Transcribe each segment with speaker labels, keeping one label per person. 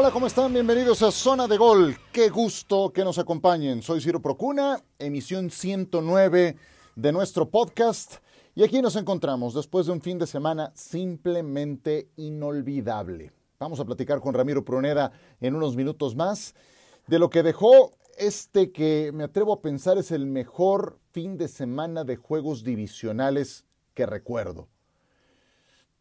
Speaker 1: Hola, ¿cómo están? Bienvenidos a Zona de Gol. Qué gusto que nos acompañen. Soy Ciro Procuna, emisión 109 de nuestro podcast. Y aquí nos encontramos después de un fin de semana simplemente inolvidable. Vamos a platicar con Ramiro Pruneda en unos minutos más de lo que dejó este que me atrevo a pensar es el mejor fin de semana de juegos divisionales que recuerdo.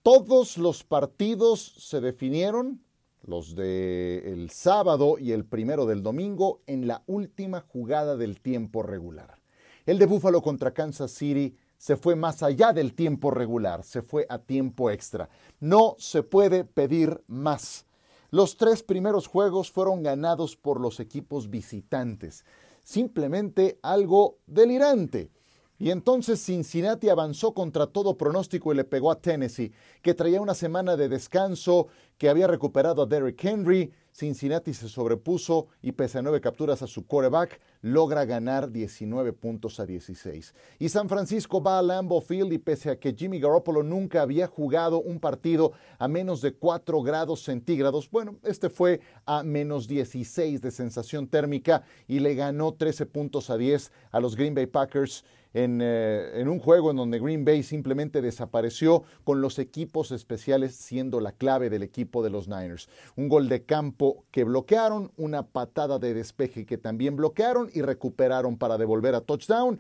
Speaker 1: Todos los partidos se definieron los del el sábado y el primero del domingo en la última jugada del tiempo regular. El de Buffalo contra Kansas City se fue más allá del tiempo regular, se fue a tiempo extra. No se puede pedir más. Los tres primeros juegos fueron ganados por los equipos visitantes. Simplemente algo delirante. Y entonces Cincinnati avanzó contra todo pronóstico y le pegó a Tennessee, que traía una semana de descanso, que había recuperado a Derrick Henry. Cincinnati se sobrepuso y pese a nueve capturas a su quarterback, logra ganar 19 puntos a 16. Y San Francisco va a Lambeau Field y pese a que Jimmy Garoppolo nunca había jugado un partido a menos de 4 grados centígrados, bueno, este fue a menos 16 de sensación térmica y le ganó 13 puntos a 10 a los Green Bay Packers eh, en, un juego en donde Green Bay simplemente desapareció con los equipos especiales siendo la clave del equipo de los Niners. Un gol de campo que bloquearon, una patada de despeje que también bloquearon y recuperaron para devolver a touchdown.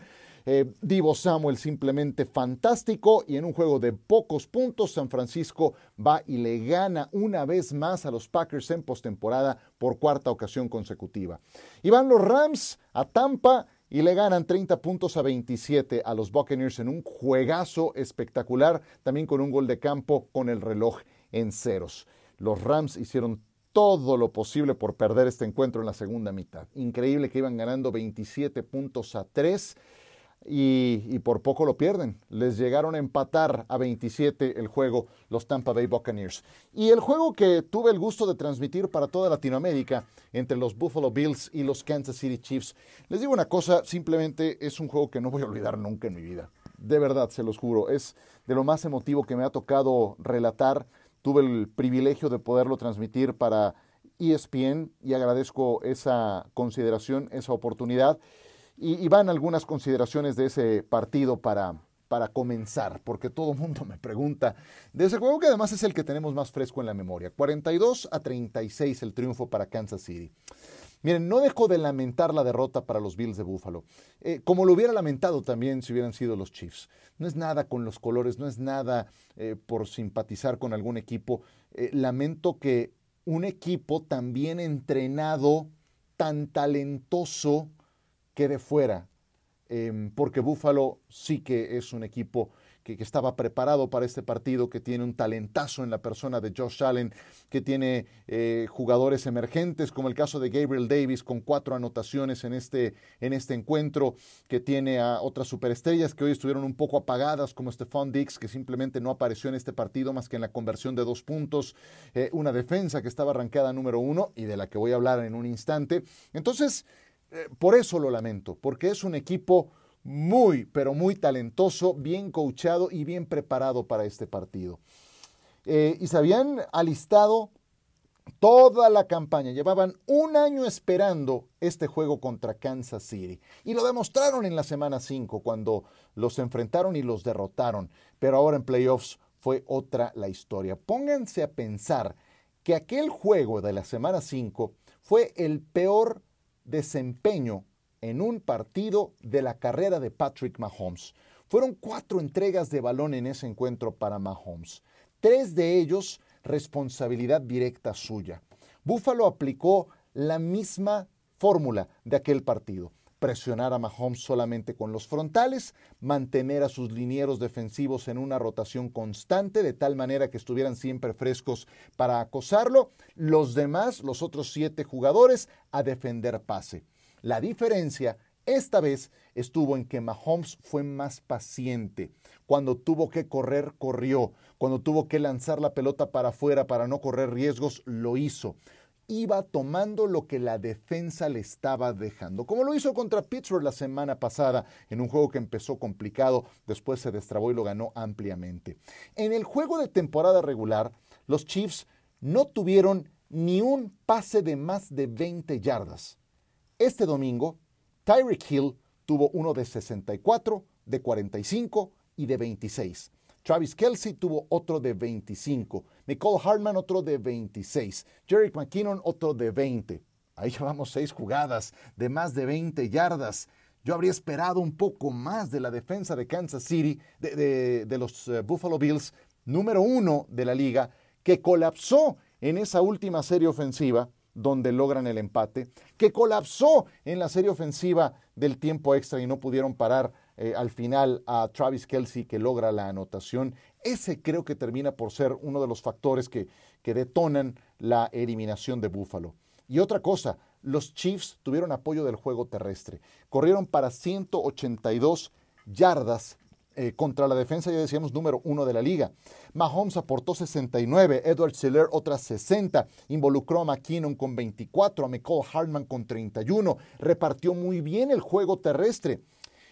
Speaker 1: Eh, Divo Samuel simplemente fantástico y en un juego de pocos puntos San Francisco va y le gana una vez más a los Packers en postemporada por cuarta ocasión consecutiva. Y van los Rams a Tampa y le ganan 30 puntos a 27 a los Buccaneers en un juegazo espectacular, también con un gol de campo con el reloj en ceros. Los Rams hicieron todo lo posible por perder este encuentro en la segunda mitad. Increíble que iban ganando 27 puntos a 3 y, por poco lo pierden. Les llegaron a empatar a 27 el juego los Tampa Bay Buccaneers. Y el juego que tuve el gusto de transmitir para toda Latinoamérica entre los Buffalo Bills y los Kansas City Chiefs. Les digo una cosa, simplemente es un juego que no voy a olvidar nunca en mi vida. De verdad, se los juro, es de lo más emotivo que me ha tocado relatar. Tuve el privilegio de poderlo transmitir para ESPN y agradezco esa consideración, esa oportunidad. Y, van algunas consideraciones de ese partido para, para comenzar, porque todo el mundo me pregunta de ese juego que además es el que tenemos más fresco en la memoria. 42 a 36 el triunfo para Kansas City. Miren, no dejo de lamentar la derrota para los Bills de Buffalo, eh, como lo hubiera lamentado también si hubieran sido los Chiefs. No es nada con los colores, no es nada eh, por simpatizar con algún equipo. Eh, lamento que un equipo tan bien entrenado, tan talentoso, quede fuera, em, porque Buffalo sí que es un equipo que, estaba preparado para este partido, que tiene un talentazo en la persona de Josh Allen, que tiene eh, jugadores emergentes, como el caso de Gabriel Davis, con cuatro anotaciones en este, en este encuentro, que tiene a otras superestrellas que hoy estuvieron un poco apagadas, como Stephon Dix, que simplemente no apareció en este partido más que en la conversión de dos puntos, eh, una defensa que estaba arrancada número uno y de la que voy a hablar en un instante. Entonces, eh, por eso lo lamento, porque es un equipo muy, pero muy talentoso, bien coachado y bien preparado para este partido. Eh, y se habían alistado toda la campaña, llevaban un año esperando este juego contra Kansas City y lo demostraron en la semana 5 cuando los enfrentaron y los derrotaron, pero ahora en playoffs fue otra la historia. Pónganse a pensar que aquel juego de la semana 5 fue el peor desempeño en un partido de la carrera de Patrick Mahomes. Fueron cuatro entregas de balón en ese encuentro para Mahomes, tres de ellos responsabilidad directa suya. Buffalo aplicó la misma fórmula de aquel partido presionar a Mahomes solamente con los frontales, mantener a sus linieros defensivos en una rotación constante, de tal manera que estuvieran siempre frescos para acosarlo, los demás, los otros siete jugadores, a defender pase. La diferencia esta vez estuvo en que Mahomes fue más paciente. Cuando tuvo que correr, corrió. Cuando tuvo que lanzar la pelota para afuera para no correr riesgos, lo hizo iba tomando lo que la defensa le estaba dejando, como lo hizo contra Pittsburgh la semana pasada, en un juego que empezó complicado, después se destrabó y lo ganó ampliamente. En el juego de temporada regular, los Chiefs no tuvieron ni un pase de más de 20 yardas. Este domingo, Tyreek Hill tuvo uno de 64, de 45 y de 26. Travis Kelsey tuvo otro de 25. Nicole Hartman otro de 26. Jerry McKinnon otro de 20. Ahí llevamos seis jugadas de más de 20 yardas. Yo habría esperado un poco más de la defensa de Kansas City, de, los eh, Buffalo Bills, número uno de la liga, que colapsó en esa última serie ofensiva donde logran el empate, que colapsó en la serie ofensiva del tiempo extra y no pudieron parar eh, al final a Travis Kelsey que logra la anotación. Ese creo que termina por ser uno de los factores que, que detonan la eliminación de Buffalo. Y otra cosa, los Chiefs tuvieron apoyo del juego terrestre. Corrieron para 182 yardas eh, contra la defensa, ya decíamos, número uno de la liga. Mahomes aportó 69, Edward Seller otras 60, involucró a McKinnon con 24, a McCall Hartman con 31, repartió muy bien el juego terrestre.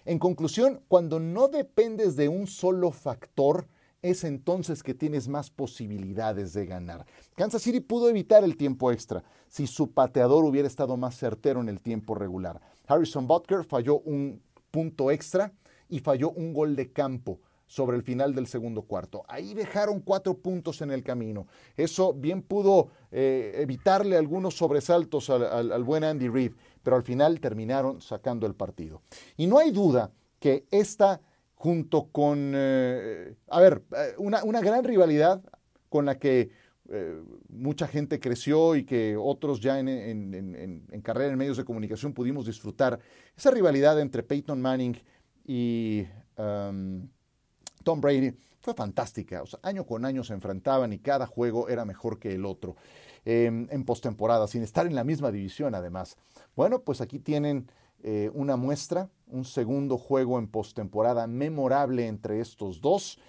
Speaker 1: En conclusión, cuando no dependes de un solo factor, es entonces que tienes más posibilidades de ganar. Kansas City pudo evitar el tiempo extra si su pateador hubiera estado más certero en el tiempo regular. Harrison Butker falló un punto extra y falló un gol de campo sobre el final del segundo cuarto. Ahí dejaron cuatro puntos en el camino. Eso bien pudo eh, evitarle algunos sobresaltos al buen Andy Reid, pero al final terminaron sacando el partido. Y no hay duda que esta junto con, eh, a ver, eh, una, una, gran rivalidad con la que eh, mucha gente creció y que otros ya en, en, carrera en medios de comunicación pudimos disfrutar. Esa rivalidad entre Peyton Manning y um, Tom Brady fue fantástica. Año con año se enfrentaban y cada juego era mejor que el otro em, en postemporada, sin estar en la misma división además. Bueno, pues aquí tienen eh, una muestra, un segundo juego en postemporada memorable entre estos dos,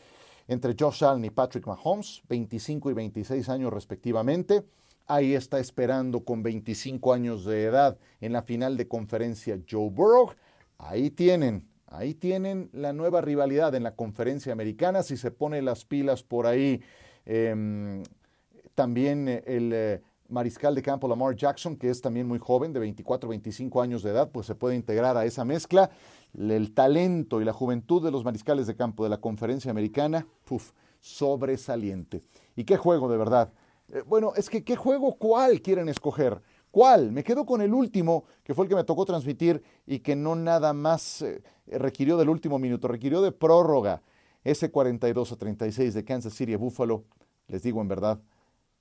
Speaker 1: entre Josh Allen y Patrick Mahomes, 25 y 26 años respectivamente. Ahí está esperando con 25 años de edad en la final de conferencia Joe Burrow. Ahí tienen, ahí tienen la nueva rivalidad en la conferencia americana. Si se pone las pilas por ahí, em, también el eh, mariscal de campo Lamar Jackson, que es también muy joven, de 24, 25 años de edad, pues se puede integrar a esa mezcla. El talento y la juventud de los mariscales de campo de la conferencia americana, uf, sobresaliente. ¿Y qué juego de verdad? Eh, bueno, es que qué juego, ¿cuál quieren escoger? ¿Cuál? Me quedo con el último, que fue el que me tocó transmitir y que no nada más eh, requirió del último minuto, requirió de prórroga. Ese 42 a 36 de Kansas City a Buffalo, les digo en verdad,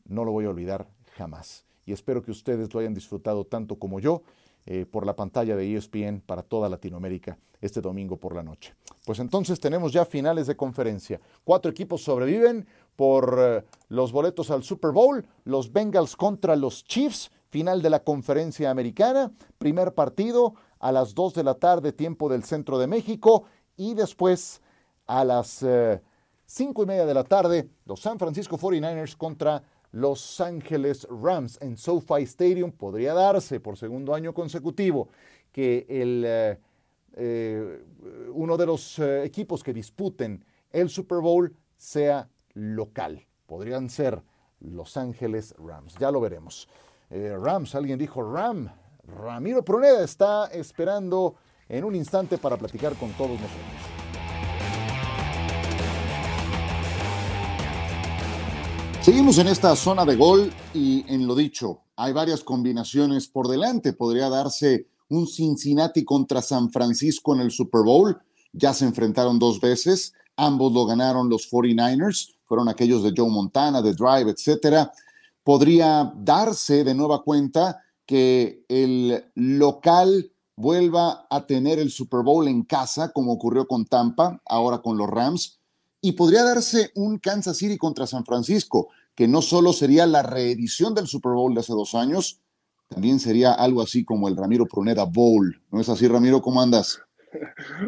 Speaker 1: no lo voy a olvidar jamás. Y espero que ustedes lo hayan disfrutado tanto como yo eh, por la pantalla de ESPN para toda Latinoamérica este domingo por la noche. Pues entonces tenemos ya finales de conferencia. Cuatro equipos sobreviven por eh, los boletos al Super Bowl, los Bengals contra los Chiefs, final de la conferencia americana, primer partido a las 2 de la tarde, tiempo del centro de México, y después a las eh, cinco y media de la tarde, los San Francisco 49ers contra los Ángeles Rams en SoFi Stadium. Podría darse por segundo año consecutivo que el, eh, eh, uno de los equipos que disputen el Super Bowl sea local. Podrían ser Los Ángeles Rams. Ya lo veremos. Rams, alguien dijo Ram. Ramiro Pruneda está esperando en un instante para platicar con todos nosotros. Seguimos en esta zona de gol y en lo dicho, hay varias combinaciones por delante. Podría darse un Cincinnati contra San Francisco en el Super Bowl. Ya se enfrentaron dos veces. Ambos lo ganaron los 49ers. Fueron aquellos de Joe Montana, de Drive, etcétera. Podría darse de nueva cuenta que el local vuelva a tener el Super Bowl en casa, como ocurrió con Tampa, ahora con los Rams y podría darse un Kansas City contra San Francisco, que no solo sería la reedición del Super Bowl de hace dos años, también sería algo así como el Ramiro Pruneda Bowl. ¿No es así, Ramiro? ¿Cómo andas?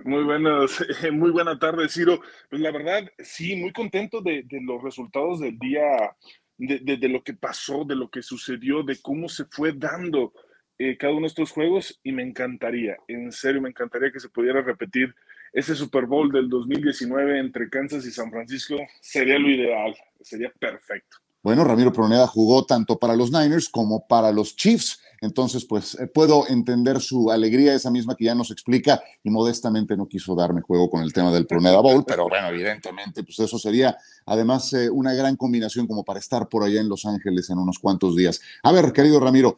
Speaker 2: Muy buenas, muy buena tarde, Ciro. Pues la verdad, sí, muy contento de, los resultados del día, de, lo que pasó, de lo que sucedió, de cómo se fue dando eh, cada uno de estos juegos y me encantaría, en serio, me encantaría que se pudiera repetir ese Super Bowl del 2019 entre Kansas y San Francisco sería lo ideal, sería perfecto.
Speaker 1: Bueno, Ramiro Proneda jugó tanto para los Niners como para los Chiefs. Entonces, pues eh, puedo entender su alegría, esa misma que ya nos explica, y modestamente no quiso darme juego con el tema del Proneda Bowl, pero bueno, evidentemente, pues eso sería además eh, una gran combinación como para estar por allá en Los Ángeles en unos cuantos días. A ver, querido Ramiro,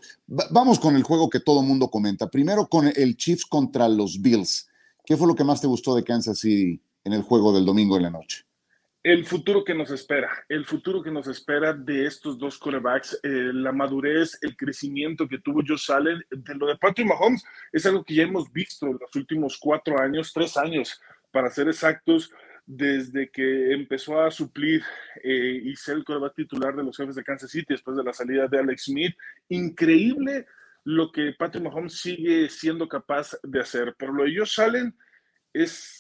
Speaker 1: vamos con el juego que todo mundo comenta. Primero con el Chiefs contra los Bills. ¿Qué fue lo que más te gustó de Kansas City en el juego del domingo en la noche?
Speaker 2: El futuro que nos espera, el futuro que nos espera de estos dos corebacks, eh, la madurez, el crecimiento que tuvo Josh Allen, de lo de Patrick Mahomes, es algo que ya hemos visto en los últimos cuatro años, tres años, para ser exactos, desde que empezó a suplir eh, y ser el coreback titular de los jefes de Kansas City después de la salida de Alex Smith. Increíble lo que Patrick Mahomes sigue siendo capaz de hacer, pero lo de Josh Allen es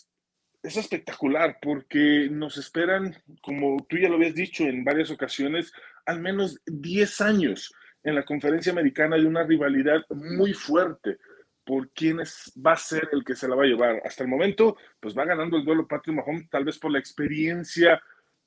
Speaker 2: es espectacular porque nos esperan, como tú ya lo habías dicho en varias ocasiones, al menos 10 años en la conferencia americana de una rivalidad muy fuerte por quién es, va a ser el que se la va a llevar. Hasta el momento, pues va ganando el duelo Patrick Mahomes, tal vez por la experiencia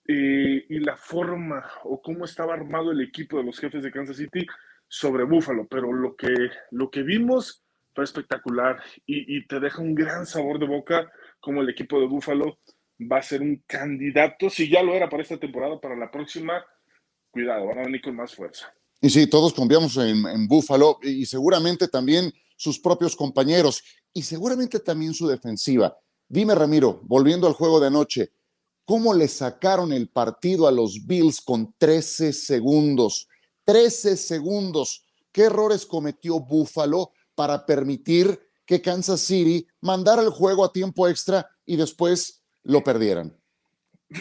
Speaker 2: eh, y la forma o cómo estaba armado el equipo de los jefes de Kansas City sobre Buffalo, pero lo que, lo que vimos fue espectacular y, te deja un gran sabor de boca como el equipo de Búfalo va a ser un candidato, si ya lo era para esta temporada, para la próxima, cuidado, van a venir con más fuerza.
Speaker 1: Y sí, todos confiamos en, en Búfalo y seguramente también sus propios compañeros y seguramente también su defensiva. Dime, Ramiro, volviendo al juego de anoche, ¿cómo le sacaron el partido a los Bills con 13 segundos? 13 segundos. ¿Qué errores cometió Búfalo para permitir que Kansas City mandara el juego a tiempo extra y después lo perdieran.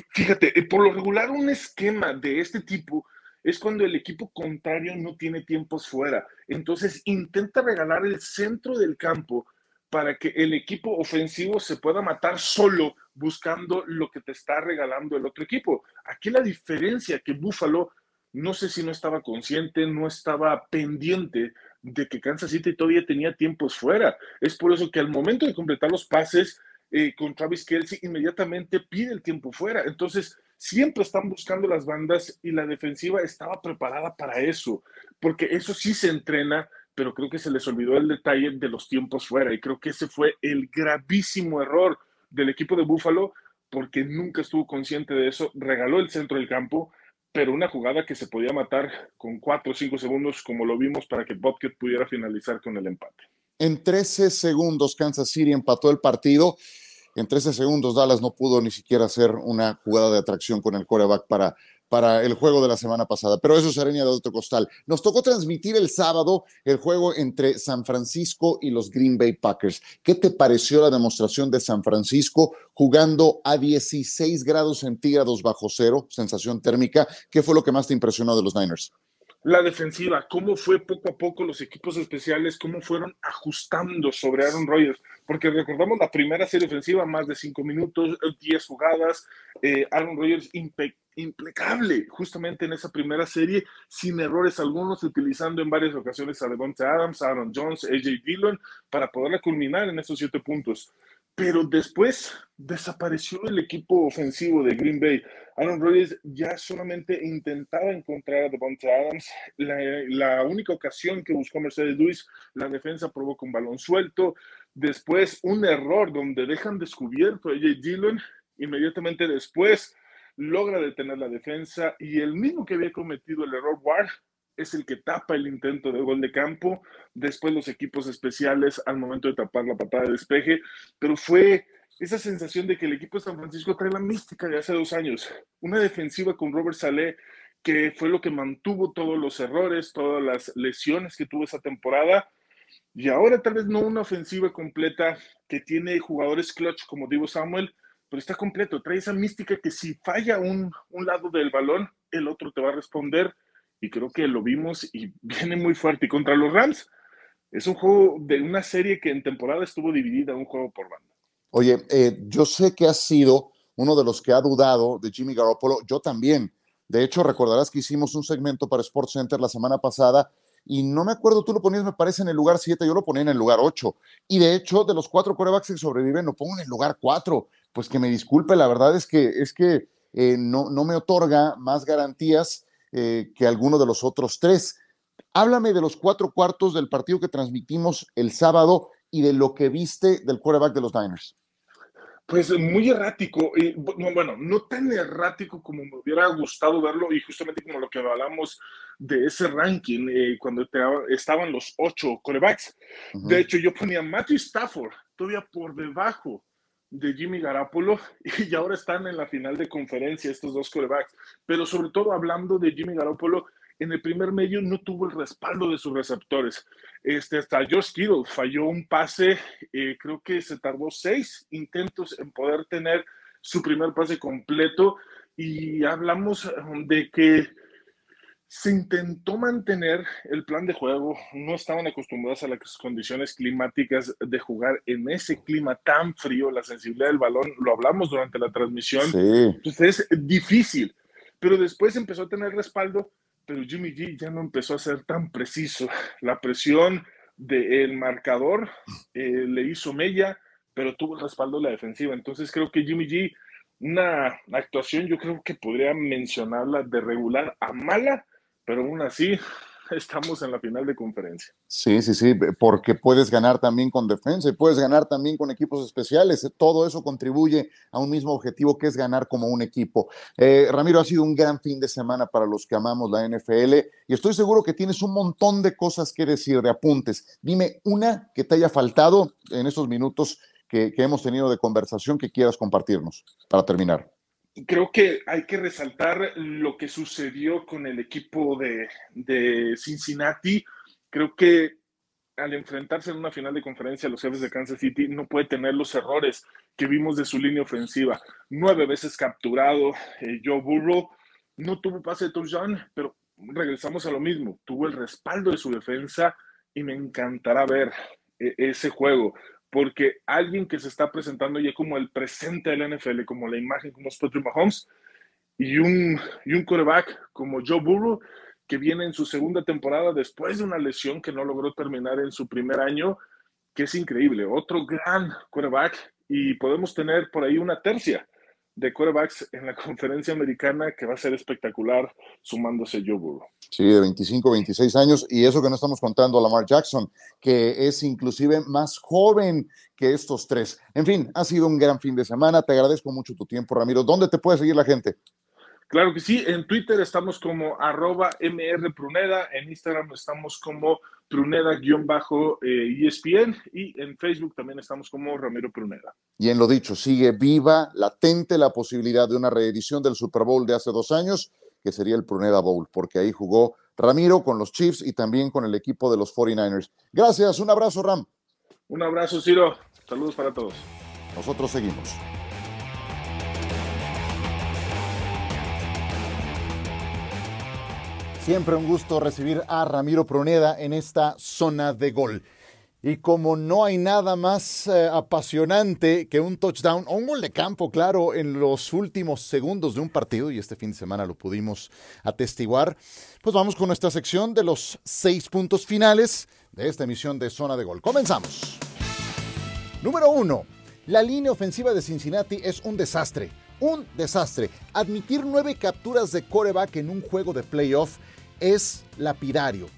Speaker 2: Fíjate, eh, por lo regular un esquema de este tipo es cuando el equipo contrario no tiene tiempos fuera. Entonces intenta regalar el centro del campo para que el equipo ofensivo se pueda matar solo buscando lo que te está regalando el otro equipo. Aquí la diferencia que Buffalo, no sé si no estaba consciente, no estaba pendiente de que Kansas City todavía tenía tiempos fuera. Es por eso que al momento de completar los pases eh, con Travis Kelsey, inmediatamente pide el tiempo fuera. Entonces, siempre están buscando las bandas y la defensiva estaba preparada para eso, porque eso sí se entrena, pero creo que se les olvidó el detalle de los tiempos fuera. Y creo que ese fue el gravísimo error del equipo de Buffalo, porque nunca estuvo consciente de eso, regaló el centro del campo pero una jugada que se podía matar con cuatro o cinco segundos, como lo vimos, para que Bobcat pudiera finalizar con el empate.
Speaker 1: En 13 segundos, Kansas City empató el partido. En 13 segundos, Dallas no pudo ni siquiera hacer una jugada de atracción con el coreback para para el juego de la semana pasada, pero eso sería de otro costal. Nos tocó transmitir el sábado el juego entre San Francisco y los Green Bay Packers. ¿Qué te pareció la demostración de San Francisco jugando a 16 grados centígrados bajo cero, sensación térmica? ¿Qué fue lo que más te impresionó de los Niners?
Speaker 2: la defensiva, cómo fue poco a poco los equipos especiales, cómo fueron ajustando sobre Aaron Rodgers, porque recordamos la primera serie ofensiva, más de cinco minutos, 10 jugadas, eh, Aaron Rodgers impecable justamente en esa primera serie, sin errores algunos, utilizando en varias ocasiones a Devonta Adams, Aaron Jones, AJ Dillon, para poderla culminar en esos siete puntos pero después desapareció el equipo ofensivo de Green Bay. Aaron Rodgers ya solamente intentaba encontrar a Devonta Adams. La, única ocasión que buscó Mercedes Luis, la defensa provoca un balón suelto. Después, un error donde dejan descubierto a J. Dillon. Inmediatamente después, logra detener la defensa y el mismo que había cometido el error Ward es el que tapa el intento de gol de campo, después los equipos especiales al momento de tapar la patada de despeje, pero fue esa sensación de que el equipo de San Francisco trae la mística de hace dos años, una defensiva con Robert Saleh que fue lo que mantuvo todos los errores, todas las lesiones que tuvo esa temporada, y ahora tal vez no una ofensiva completa que tiene jugadores clutch como Divo Samuel, pero está completo, trae esa mística que si falla un, un lado del balón, el otro te va a responder y creo que lo vimos y viene muy fuerte. Y contra los Rams, es un juego de una serie que en temporada estuvo dividida, un juego por banda.
Speaker 1: Oye, eh, yo sé que has sido uno de los que ha dudado de Jimmy Garoppolo, yo también. De hecho, recordarás que hicimos un segmento para Sports Center la semana pasada y no me acuerdo, tú lo ponías, me parece, en el lugar 7, yo lo ponía en el lugar 8. Y de hecho, de los cuatro corebacks que sobreviven, lo pongo en el lugar 4. Pues que me disculpe, la verdad es que, es que eh, no, no me otorga más garantías eh, que alguno de los otros tres. Háblame de los cuatro cuartos del partido que transmitimos el sábado y de lo que viste del quarterback de los Niners.
Speaker 2: Pues muy errático, y, bueno, no tan errático como me hubiera gustado verlo y justamente como lo que hablamos de ese ranking eh, cuando estaban los ocho corebacks. De hecho, yo ponía Matthew Stafford todavía por debajo de Jimmy Garapolo y ahora están en la final de conferencia estos dos corebacks. Pero sobre todo hablando de Jimmy Garapolo, en el primer medio no tuvo el respaldo de sus receptores. Este, hasta George Kittle falló un pase, eh, creo que se tardó seis intentos en poder tener su primer pase completo. Y hablamos um, de que se intentó mantener el plan de juego, no estaban acostumbrados a las condiciones climáticas de jugar en ese clima tan frío, la sensibilidad del balón, lo hablamos durante la transmisión, entonces es difícil, pero después empezó a tener respaldo, pero Jimmy G ya no empezó a ser tan preciso, la presión del marcador eh, le hizo mella, pero tuvo el respaldo de la defensiva, entonces creo que Jimmy G, una actuación yo creo que podría mencionarla de regular a mala, pero aún así estamos en la final de conferencia.
Speaker 1: Sí, sí, sí, porque puedes ganar también con defensa y puedes ganar también con equipos especiales. Todo eso contribuye a un mismo objetivo que es ganar como un equipo. Eh, Ramiro, ha sido un gran fin de semana para los que amamos la NFL y estoy seguro que tienes un montón de cosas que decir, de apuntes. Dime una que te haya faltado en estos minutos que hemos tenido de conversación que quieras compartirnos para terminar
Speaker 2: creo que hay que resaltar lo que sucedió con el equipo de, de, Cincinnati. Creo que al enfrentarse en una final de conferencia los jefes de Kansas City no puede tener los errores que vimos de su línea ofensiva. Nueve veces capturado, eh, Joe Burrow no tuvo pase de touchdown, pero regresamos a lo mismo. Tuvo el respaldo de su defensa y me encantará ver eh, ese juego porque alguien que se está presentando ya como el presente del NFL, como la imagen como es Patrick Mahomes, y un, y un quarterback como Joe Burrow, que viene en su segunda temporada después de una lesión que no logró terminar en su primer año, que es increíble. Otro gran quarterback y podemos tener por ahí una tercia de quarterbacks en la conferencia americana que va a ser espectacular sumándose Joe Burrow.
Speaker 1: Sí, de 25, 26 años y eso que no estamos contando a Lamar Jackson, que es inclusive más joven que estos tres. En fin, ha sido un gran fin de semana. Te agradezco mucho tu tiempo, Ramiro. ¿Dónde te puede seguir la gente?
Speaker 2: Claro que sí, en Twitter estamos como arroba mrpruneda, en Instagram estamos como pruneda-espn y en Facebook también estamos como Ramiro Pruneda.
Speaker 1: Y en lo dicho, sigue viva, latente la posibilidad de una reedición del Super Bowl de hace dos años, que sería el Pruneda Bowl, porque ahí jugó Ramiro con los Chiefs y también con el equipo de los 49ers. Gracias, un abrazo, Ram.
Speaker 2: Un abrazo, Ciro. Saludos para todos.
Speaker 1: Nosotros seguimos. Siempre un gusto recibir a Ramiro Pruneda en esta zona de gol. Y como no hay nada más eh, apasionante que un touchdown o un gol de campo, claro, en los últimos segundos de un partido, y este fin de semana lo pudimos atestiguar, pues vamos con nuestra sección de los seis puntos finales de esta emisión de Zona de Gol. Comenzamos. Número uno. La línea ofensiva de Cincinnati es un desastre un desastre. Admitir nueve capturas de coreback en un juego de playoff es lapidario,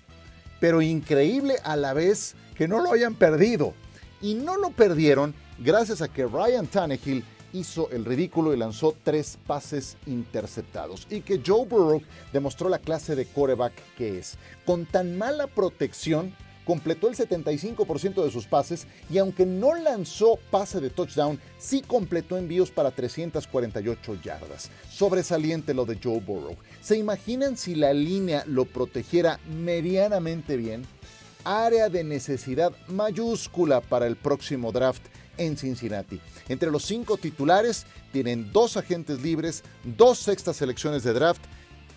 Speaker 1: pero increíble a la vez que no lo hayan perdido. Y no lo perdieron gracias a que Ryan Tannehill hizo el ridículo y lanzó tres pases interceptados. Y que Joe Burrow demostró la clase de coreback que es. Con tan mala protección, completó el 75% de sus pases y aunque no lanzó pase de touchdown, sí completó envíos para 348 yardas. Sobresaliente lo de Joe Burrow. ¿Se imaginan si la línea lo protegiera medianamente bien? Área de necesidad mayúscula para el próximo draft en Cincinnati. Entre los cinco titulares tienen dos agentes libres, dos sextas selecciones de draft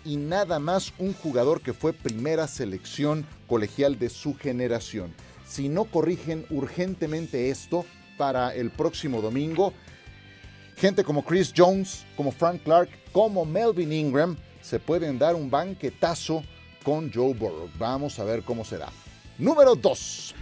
Speaker 1: y nada más un jugador que fue primera selección colegial de su generación. Si no corrigen urgentemente esto para el próximo domingo, gente como Chris Jones, como Frank Clark, como Melvin Ingram, se pueden dar un banquetazo con Joe Burrow. Vamos a ver cómo será. Número 2.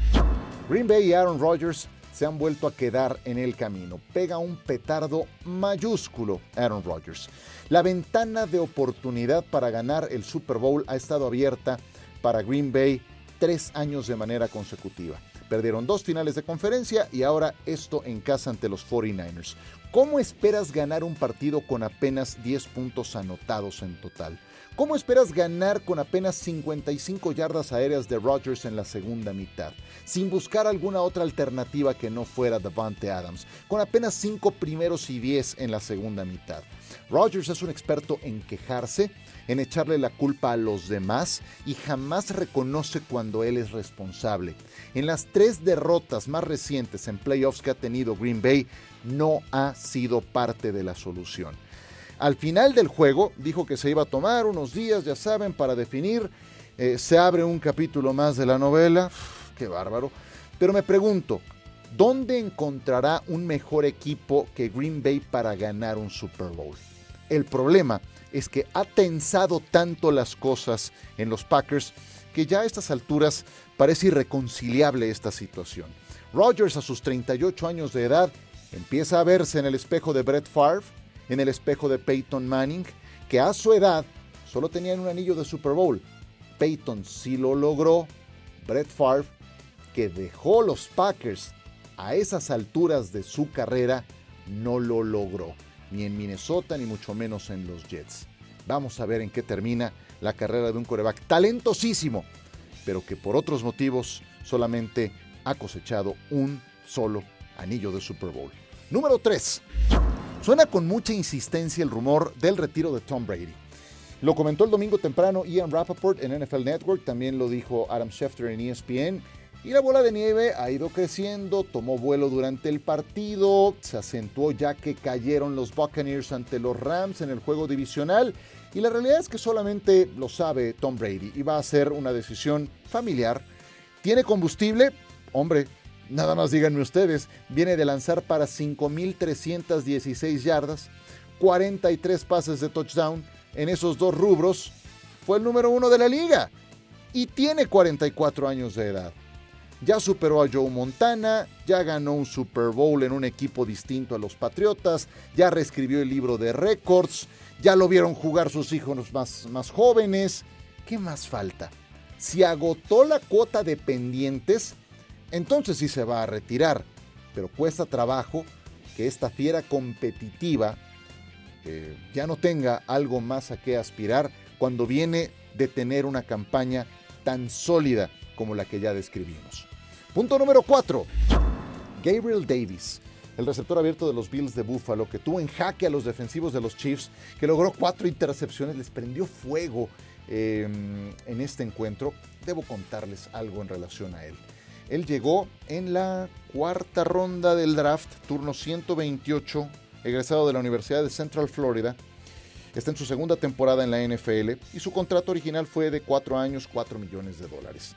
Speaker 1: Green Bay y Aaron Rodgers se han vuelto a quedar en el camino. Pega un petardo mayúsculo Aaron Rodgers. La ventana de oportunidad para ganar el Super Bowl ha estado abierta para Green Bay tres años de manera consecutiva. Perdieron dos finales de conferencia y ahora esto en casa ante los 49ers. ¿Cómo esperas ganar un partido con apenas 10 puntos anotados en total? ¿Cómo esperas ganar con apenas 55 yardas aéreas de Rodgers en la segunda mitad? Sin buscar alguna otra alternativa que no fuera Davante Adams, con apenas 5 primeros y 10 en la segunda mitad. Rodgers es un experto en quejarse, en echarle la culpa a los demás y jamás reconoce cuando él es responsable. En las tres derrotas más recientes en playoffs que ha tenido Green Bay, no ha sido parte de la solución. Al final del juego dijo que se iba a tomar unos días, ya saben, para definir. Eh, se abre un capítulo más de la novela. qué bárbaro. Pero me pregunto, ¿dónde encontrará un mejor equipo que Green Bay para ganar un Super Bowl? El problema es que ha tensado tanto las cosas en los Packers que ya a estas alturas parece irreconciliable esta situación. Rodgers a sus 38 años de edad empieza a verse en el espejo de Brett Favre en el espejo de Peyton Manning, que a su edad solo tenían un anillo de Super Bowl. Peyton sí lo logró. Brett Favre, que dejó los Packers a esas alturas de su carrera, no lo logró. Ni en Minnesota, ni mucho menos en los Jets. Vamos a ver en qué termina la carrera de un coreback talentosísimo, pero que por otros motivos solamente ha cosechado un solo anillo de Super Bowl. Número 3. Suena con mucha insistencia el rumor del retiro de Tom Brady. Lo comentó el domingo temprano Ian Rappaport en NFL Network, también lo dijo Adam Schefter en ESPN. Y la bola de nieve ha ido creciendo, tomó vuelo durante el partido, se acentuó ya que cayeron los Buccaneers ante los Rams en el juego divisional. Y la realidad es que solamente lo sabe Tom Brady y va a ser una decisión familiar. ¿Tiene combustible? Hombre, nada más díganme ustedes, viene de lanzar para 5.316 yardas, 43 pases de touchdown en esos dos rubros, fue el número uno de la liga y tiene 44 años de edad. Ya superó a Joe Montana, ya ganó un Super Bowl en un equipo distinto a los Patriotas, ya reescribió el libro de récords, ya lo vieron jugar sus hijos más, más jóvenes. ¿Qué más falta? Si agotó la cuota de pendientes, entonces sí se va a retirar. Pero cuesta trabajo que esta fiera competitiva eh, ya no tenga algo más a qué aspirar cuando viene de tener una campaña tan sólida como la que ya describimos. Punto número 4. Gabriel Davis, el receptor abierto de los Bills de Buffalo, que tuvo en jaque a los defensivos de los Chiefs, que logró cuatro intercepciones, les prendió fuego eh, en este encuentro. Debo contarles algo en relación a él. Él llegó en la cuarta ronda del draft, turno 128, egresado de la Universidad de Central Florida. Está en su segunda temporada en la NFL y su contrato original fue de 4 años, 4 millones de dólares.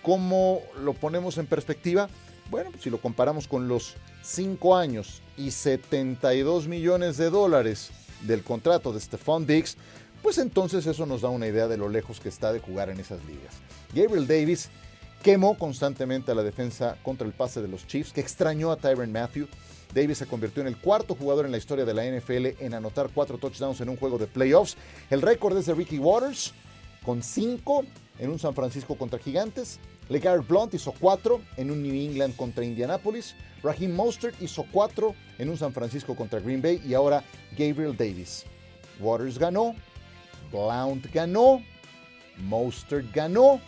Speaker 1: ¿Cómo lo ponemos en perspectiva? Bueno, si lo comparamos con los 5 años y 72 millones de dólares del contrato de Stephon Diggs, pues entonces eso nos da una idea de lo lejos que está de jugar en esas ligas. Gabriel Davis quemó constantemente a la defensa contra el pase de los Chiefs, que extrañó a Tyron Matthew. Davis se convirtió en el cuarto jugador en la historia de la NFL en anotar cuatro touchdowns en un juego de playoffs. El récord es de Ricky Waters, con cinco en un San Francisco contra Gigantes. LeGarrette Blunt hizo cuatro en un New England contra Indianapolis. Raheem Mostert hizo cuatro en un San Francisco contra Green Bay. Y ahora Gabriel Davis. Waters ganó, Blount ganó, Mostert ganó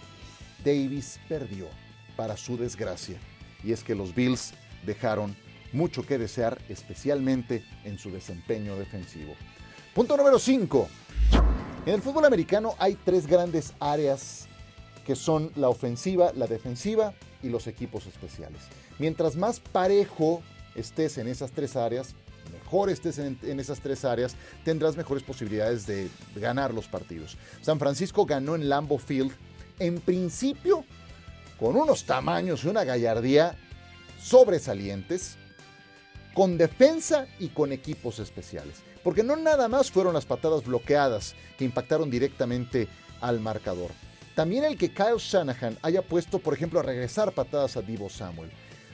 Speaker 1: Davis perdió, para su desgracia. Y es que los Bills dejaron mucho que desear, especialmente en su desempeño defensivo. Punto número 5. En el fútbol americano hay tres grandes áreas que son la ofensiva, la defensiva y los equipos especiales. Mientras más parejo estés en esas tres áreas, mejor estés en, en, esas tres áreas, tendrás mejores posibilidades de ganar los partidos. San Francisco ganó en Lambeau Field en principio con unos tamaños y una gallardía sobresalientes, con defensa y con equipos especiales. Porque no nada más fueron las patadas bloqueadas que impactaron directamente al marcador. También el que Kyle Shanahan haya puesto, por ejemplo, a regresar patadas a Divo Samuel.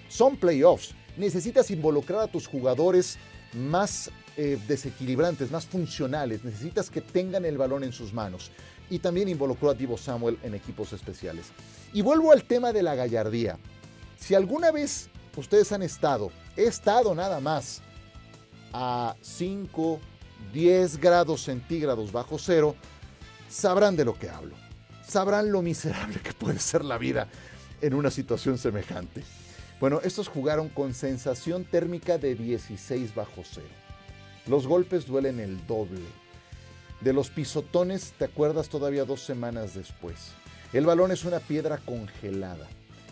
Speaker 1: Son playoffs. Necesitas involucrar a tus jugadores más eh, desequilibrantes, más funcionales. Necesitas que tengan el balón en sus manos. Y también involucró a Divo Samuel en equipos especiales. Y vuelvo al tema de la gallardía. Si alguna vez ustedes han estado, he estado nada más a 5, 10 grados centígrados bajo cero, sabrán de lo que hablo. Sabrán lo miserable que puede ser la vida en una situación semejante. Bueno, estos jugaron con sensación térmica de 16 bajo cero. Los golpes duelen el doble. De los pisotones te acuerdas todavía dos semanas después. El balón es una piedra congelada.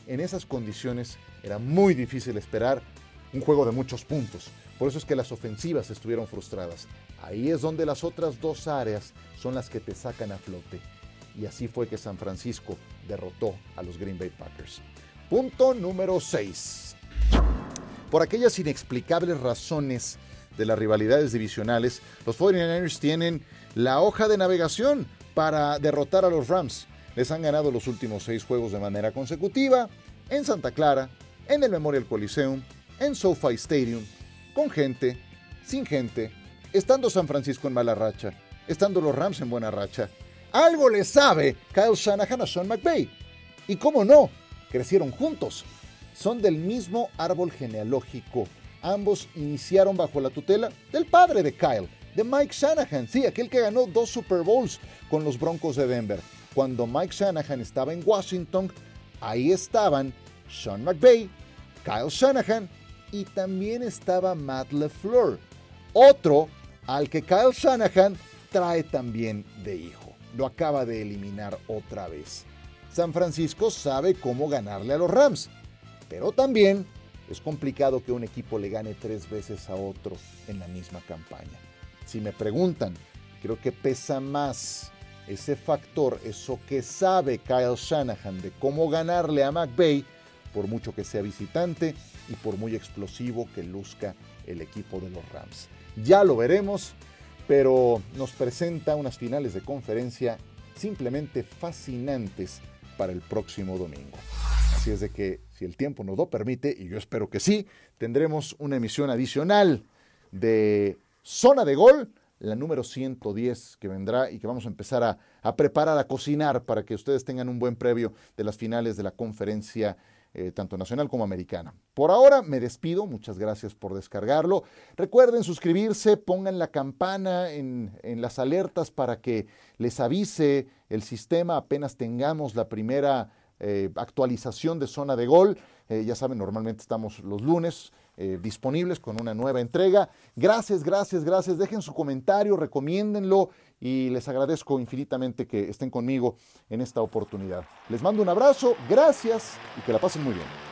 Speaker 1: En esas condiciones era muy difícil esperar un juego de muchos puntos. Por eso es que las ofensivas estuvieron frustradas. Ahí es donde las otras dos áreas son las que te sacan a flote. Y así fue que San Francisco derrotó a los Green Bay Packers. Punto número 6. Por aquellas inexplicables razones de las rivalidades divisionales, los 49ers tienen la hoja de navegación para derrotar a los Rams. Les han ganado los últimos seis juegos de manera consecutiva en Santa Clara, en el Memorial Coliseum, en SoFi Stadium, con gente, sin gente, estando San Francisco en mala racha, estando los Rams en buena racha. Algo le sabe Kyle Shanahan a Sean McVay. Y cómo no, crecieron juntos. Son del mismo árbol genealógico. Ambos iniciaron bajo la tutela del padre de Kyle, de Mike Shanahan, sí, aquel que ganó dos Super Bowls con los Broncos de Denver. Cuando Mike Shanahan estaba en Washington, ahí estaban Sean McVay, Kyle Shanahan y también estaba Matt LeFleur, otro al que Kyle Shanahan trae también de hijo. Lo acaba de eliminar otra vez. San Francisco sabe cómo ganarle a los Rams, pero también es complicado que un equipo le gane tres veces a otro en la misma campaña. Si me preguntan, creo que pesa más ese factor, eso que sabe Kyle Shanahan de cómo ganarle a McVay, por mucho que sea visitante y por muy explosivo que luzca el equipo de los Rams. Ya lo veremos, pero nos presenta unas finales de conferencia simplemente fascinantes para el próximo domingo. Así es de que si el tiempo nos lo permite, y yo espero que sí, tendremos una emisión adicional de Zona de Gol, la número 110 que vendrá y que vamos a empezar a, preparar, a cocinar para que ustedes tengan un buen previo de las finales de la conferencia eh, tanto nacional como americana. Por ahora me despido, muchas gracias por descargarlo. Recuerden suscribirse, pongan la campana en, las alertas para que les avise el sistema apenas tengamos la primera eh, actualización de zona de gol. Eh, ya saben, normalmente estamos los lunes disponibles con una nueva entrega. Gracias, gracias, gracias. Dejen su comentario, recomiéndenlo y les agradezco infinitamente que estén conmigo en esta oportunidad. Les mando un abrazo, gracias y que la pasen muy bien.